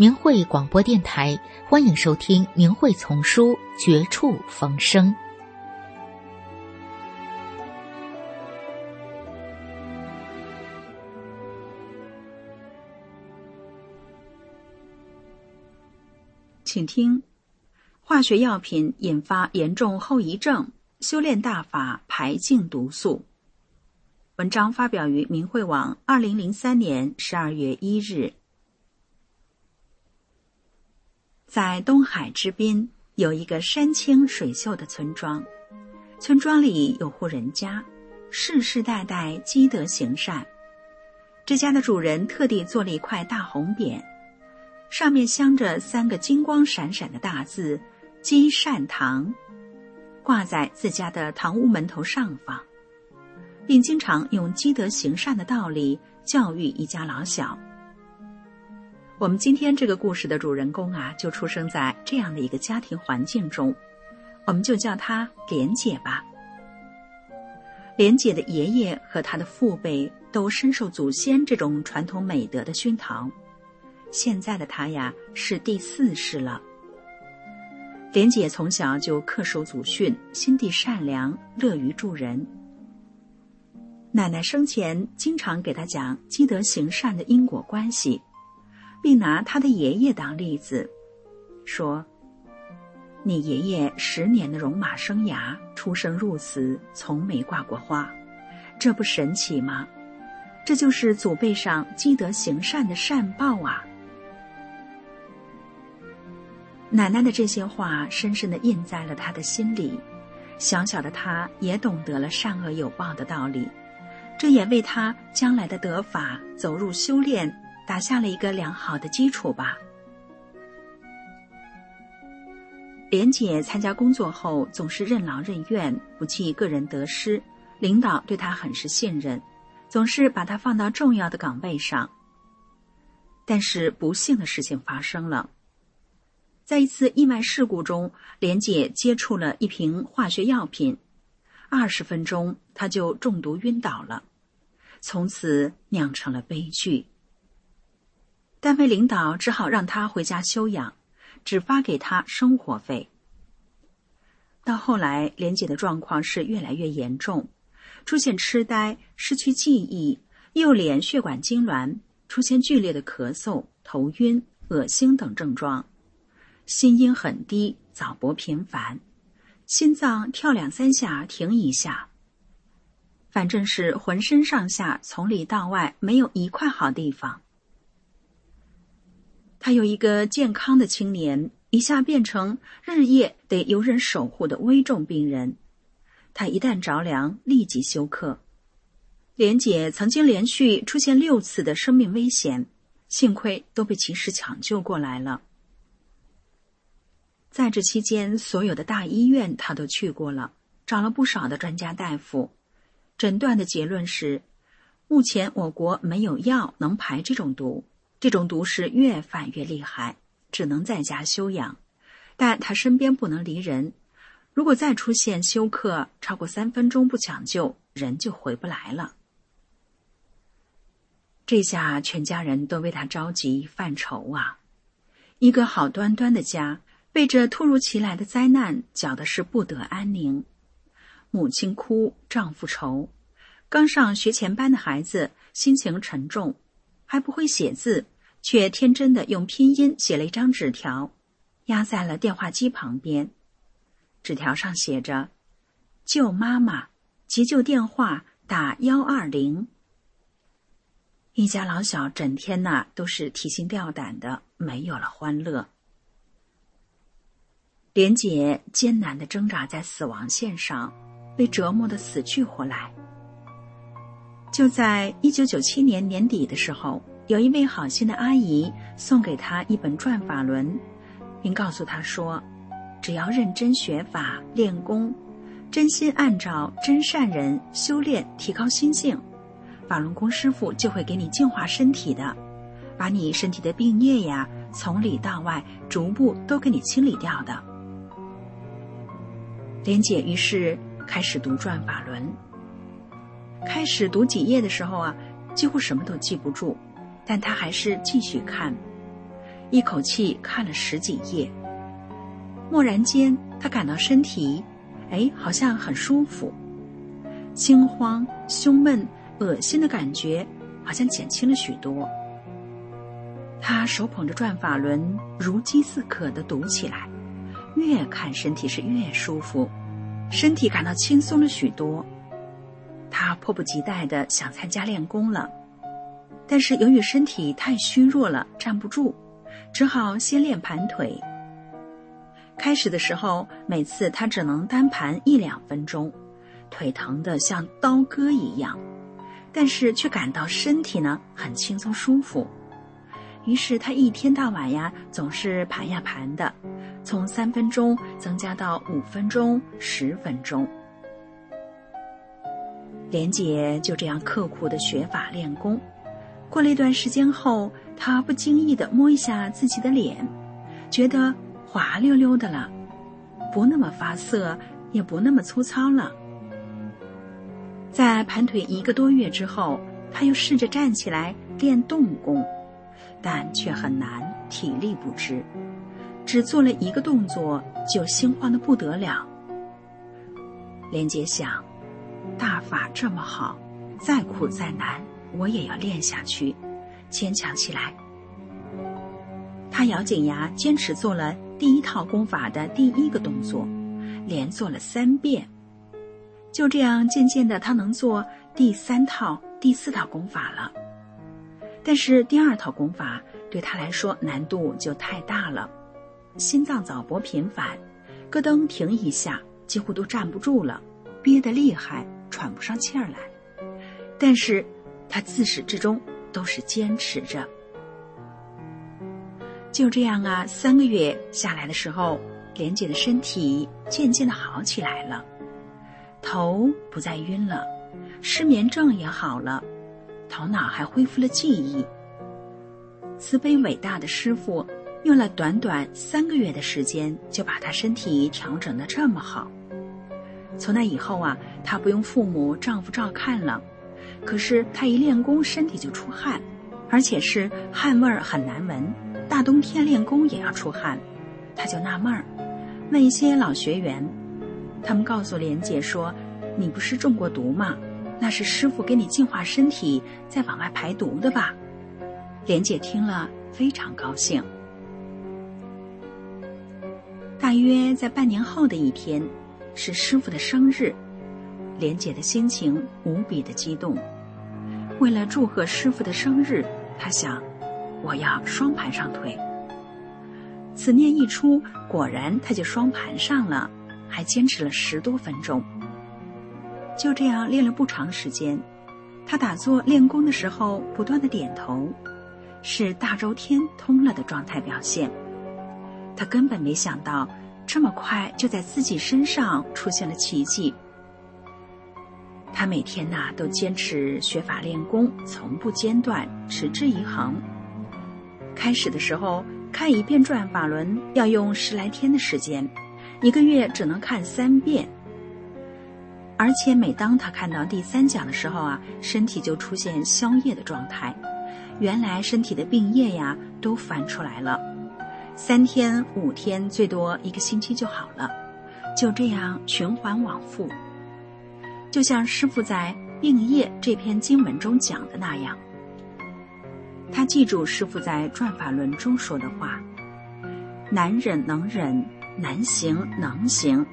明慧广播电台，欢迎收听《明慧丛书·绝处逢生》。请听：化学药品引发严重后遗症，修炼大法排净毒素。文章发表于明慧网，二零零三年十二月一日。在东海之滨有一个山清水秀的村庄，村庄里有户人家，世世代代积德行善。这家的主人特地做了一块大红匾，上面镶着三个金光闪闪的大字“积善堂”，挂在自家的堂屋门头上方，并经常用积德行善的道理教育一家老小。我们今天这个故事的主人公啊，就出生在这样的一个家庭环境中，我们就叫她莲姐吧。莲姐的爷爷和她的父辈都深受祖先这种传统美德的熏陶，现在的她呀是第四世了。莲姐从小就恪守祖训，心地善良，乐于助人。奶奶生前经常给她讲积德行善的因果关系。并拿他的爷爷当例子，说：“你爷爷十年的戎马生涯，出生入死，从没挂过花，这不神奇吗？这就是祖辈上积德行善的善报啊！”奶奶的这些话深深的印在了他的心里，小小的他也懂得了善恶有报的道理，这也为他将来的得法、走入修炼。打下了一个良好的基础吧。莲姐参加工作后，总是任劳任怨，不计个人得失，领导对她很是信任，总是把她放到重要的岗位上。但是不幸的事情发生了，在一次意外事故中，莲姐接触了一瓶化学药品，二十分钟她就中毒晕倒了，从此酿成了悲剧。单位领导只好让他回家休养，只发给他生活费。到后来，莲姐的状况是越来越严重，出现痴呆、失去记忆、右脸血管痉挛，出现剧烈的咳嗽、头晕、恶心等症状，心音很低，早搏频繁，心脏跳两三下停一下，反正是浑身上下从里到外没有一块好地方。他有一个健康的青年，一下变成日夜得由人守护的危重病人。他一旦着凉，立即休克。莲姐曾经连续出现六次的生命危险，幸亏都被及时抢救过来了。在这期间，所有的大医院他都去过了，找了不少的专家大夫，诊断的结论是：目前我国没有药能排这种毒。这种毒是越犯越厉害，只能在家休养，但他身边不能离人。如果再出现休克超过三分钟不抢救，人就回不来了。这下全家人都为他着急犯愁啊！一个好端端的家，被这突如其来的灾难搅的是不得安宁。母亲哭，丈夫愁，刚上学前班的孩子心情沉重。还不会写字，却天真的用拼音写了一张纸条，压在了电话机旁边。纸条上写着：“救妈妈，急救电话打幺二零。”一家老小整天呐都是提心吊胆的，没有了欢乐。莲姐艰难的挣扎在死亡线上，被折磨的死去活来。就在一九九七年年底的时候，有一位好心的阿姨送给他一本转法轮，并告诉他说：“只要认真学法练功，真心按照真善人修炼，提高心性，法轮功师傅就会给你净化身体的，把你身体的病孽呀，从里到外逐步都给你清理掉的。”莲姐于是开始读转法轮。开始读几页的时候啊，几乎什么都记不住，但他还是继续看，一口气看了十几页。蓦然间，他感到身体，哎，好像很舒服，心慌、胸闷、恶心的感觉好像减轻了许多。他手捧着转法轮，如饥似渴的读起来，越看身体是越舒服，身体感到轻松了许多。他迫不及待的想参加练功了，但是由于身体太虚弱了，站不住，只好先练盘腿。开始的时候，每次他只能单盘一两分钟，腿疼的像刀割一样，但是却感到身体呢很轻松舒服。于是他一天到晚呀，总是盘呀盘的，从三分钟增加到五分钟、十分钟。莲姐就这样刻苦的学法练功，过了一段时间后，她不经意的摸一下自己的脸，觉得滑溜溜的了，不那么发涩，也不那么粗糙了。在盘腿一个多月之后，她又试着站起来练动功，但却很难，体力不支，只做了一个动作就心慌的不得了。莲姐想。大法这么好，再苦再难，我也要练下去，坚强起来。他咬紧牙，坚持做了第一套功法的第一个动作，连做了三遍。就这样，渐渐的，他能做第三套、第四套功法了。但是第二套功法对他来说难度就太大了，心脏早搏频繁，咯噔停一下，几乎都站不住了。憋得厉害，喘不上气儿来，但是他自始至终都是坚持着。就这样啊，三个月下来的时候，莲姐的身体渐渐的好起来了，头不再晕了，失眠症也好了，头脑还恢复了记忆。慈悲伟大的师傅用了短短三个月的时间，就把他身体调整的这么好。从那以后啊，她不用父母、丈夫照看了。可是她一练功，身体就出汗，而且是汗味儿很难闻。大冬天练功也要出汗，她就纳闷儿，问一些老学员，他们告诉莲姐说：“你不是中过毒吗？那是师傅给你净化身体，再往外排毒的吧？”莲姐听了非常高兴。大约在半年后的一天。是师傅的生日，莲姐的心情无比的激动。为了祝贺师傅的生日，她想，我要双盘上腿。此念一出，果然她就双盘上了，还坚持了十多分钟。就这样练了不长时间，她打坐练功的时候不断的点头，是大周天通了的状态表现。她根本没想到。这么快就在自己身上出现了奇迹。他每天呐都坚持学法练功，从不间断，持之以恒。开始的时候看一遍转法轮要用十来天的时间，一个月只能看三遍。而且每当他看到第三讲的时候啊，身体就出现消业的状态，原来身体的病液呀都翻出来了。三天五天，最多一个星期就好了，就这样循环往复。就像师傅在《病业》这篇经文中讲的那样，他记住师傅在《转法轮》中说的话：“难忍能忍，难行能行。”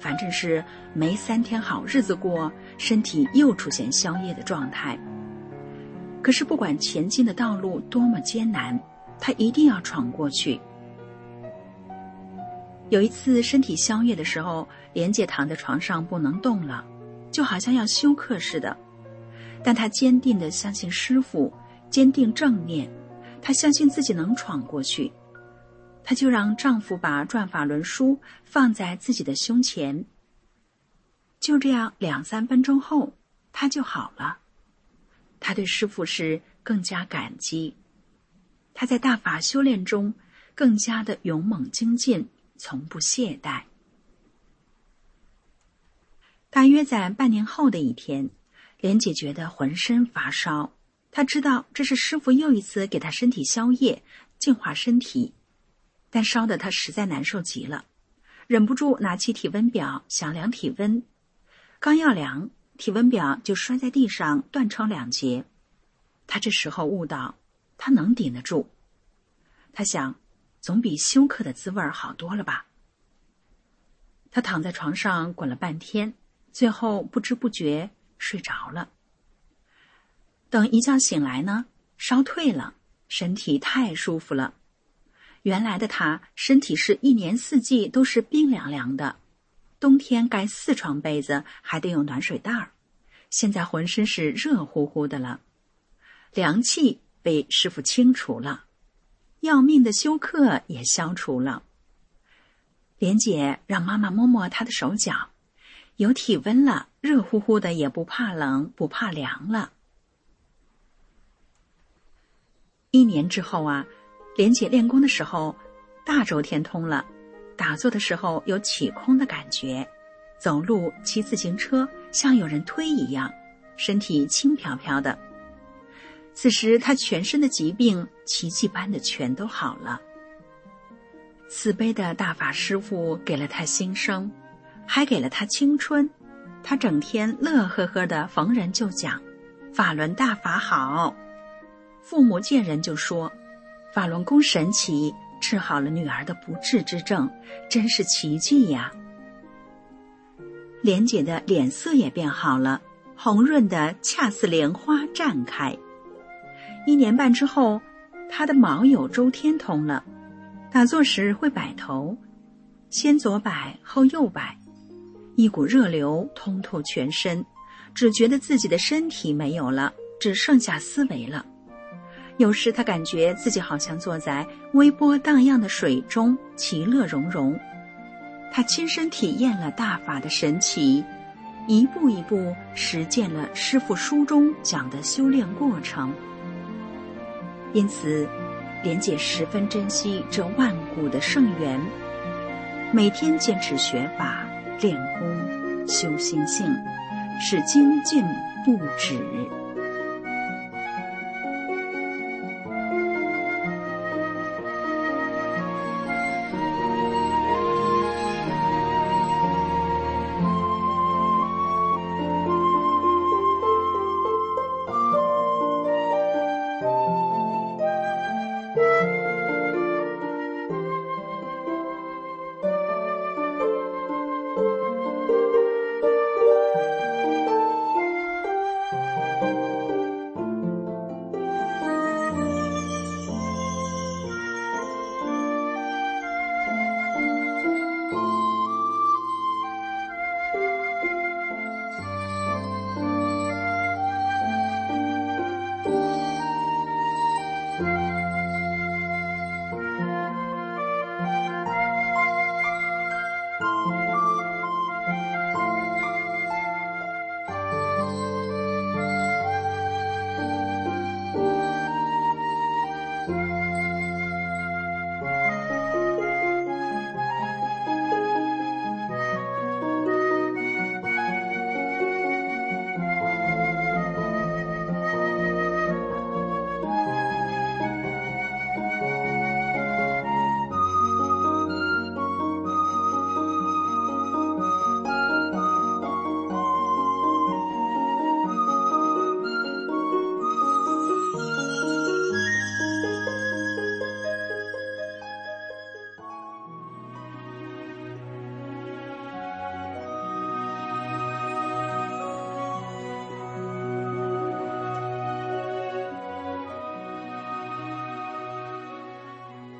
反正是没三天好日子过，身体又出现消业的状态。可是不管前进的道路多么艰难。他一定要闯过去。有一次身体消夜的时候，莲姐躺在床上不能动了，就好像要休克似的。但她坚定的相信师傅，坚定正念，她相信自己能闯过去。她就让丈夫把转法轮书放在自己的胸前。就这样，两三分钟后，她就好了。她对师傅是更加感激。他在大法修炼中更加的勇猛精进，从不懈怠。大约在半年后的一天，莲姐觉得浑身发烧。她知道这是师傅又一次给她身体消业、净化身体，但烧得她实在难受极了，忍不住拿起体温表想量体温。刚要量，体温表就摔在地上，断成两截。她这时候悟到，他能顶得住。他想，总比休克的滋味好多了吧。他躺在床上滚了半天。最后不知不觉睡着了。等一觉醒来呢，烧退了，身体太舒服了。原来的他身体是一年四季都是冰凉凉的，冬天盖四床被子还得有暖水袋儿，现在浑身是热乎乎的了。凉气被师傅清除了，要命的休克也消除了。莲姐让妈妈摸摸她的手脚。有体温了，热乎乎的，也不怕冷，不怕凉了。一年之后啊，莲姐练功的时候，大周天通了，打坐的时候有起空的感觉，走路、骑自行车像有人推一样，身体轻飘飘的。此时他全身的疾病奇迹般的全都好了。慈悲的大法师父给了他新生。还给了他青春，他整天乐呵呵的，逢人就讲：“法轮大法好。”父母见人就说：“法轮功神奇，治好了女儿的不治之症，真是奇迹呀！”莲姐的脸色也变好了，红润的恰似莲花绽开。一年半之后，他的毛有周天通了，打坐时会摆头，先左摆后右摆。一股热流通透全身，只觉得自己的身体没有了，只剩下思维了。有时他感觉自己好像坐在微波荡漾的水中，其乐融融。他亲身体验了大法的神奇，一步一步实践了师傅书中讲的修炼过程。因此，莲姐十分珍惜这万古的圣缘，每天坚持学法。练功修心性，使精进不止。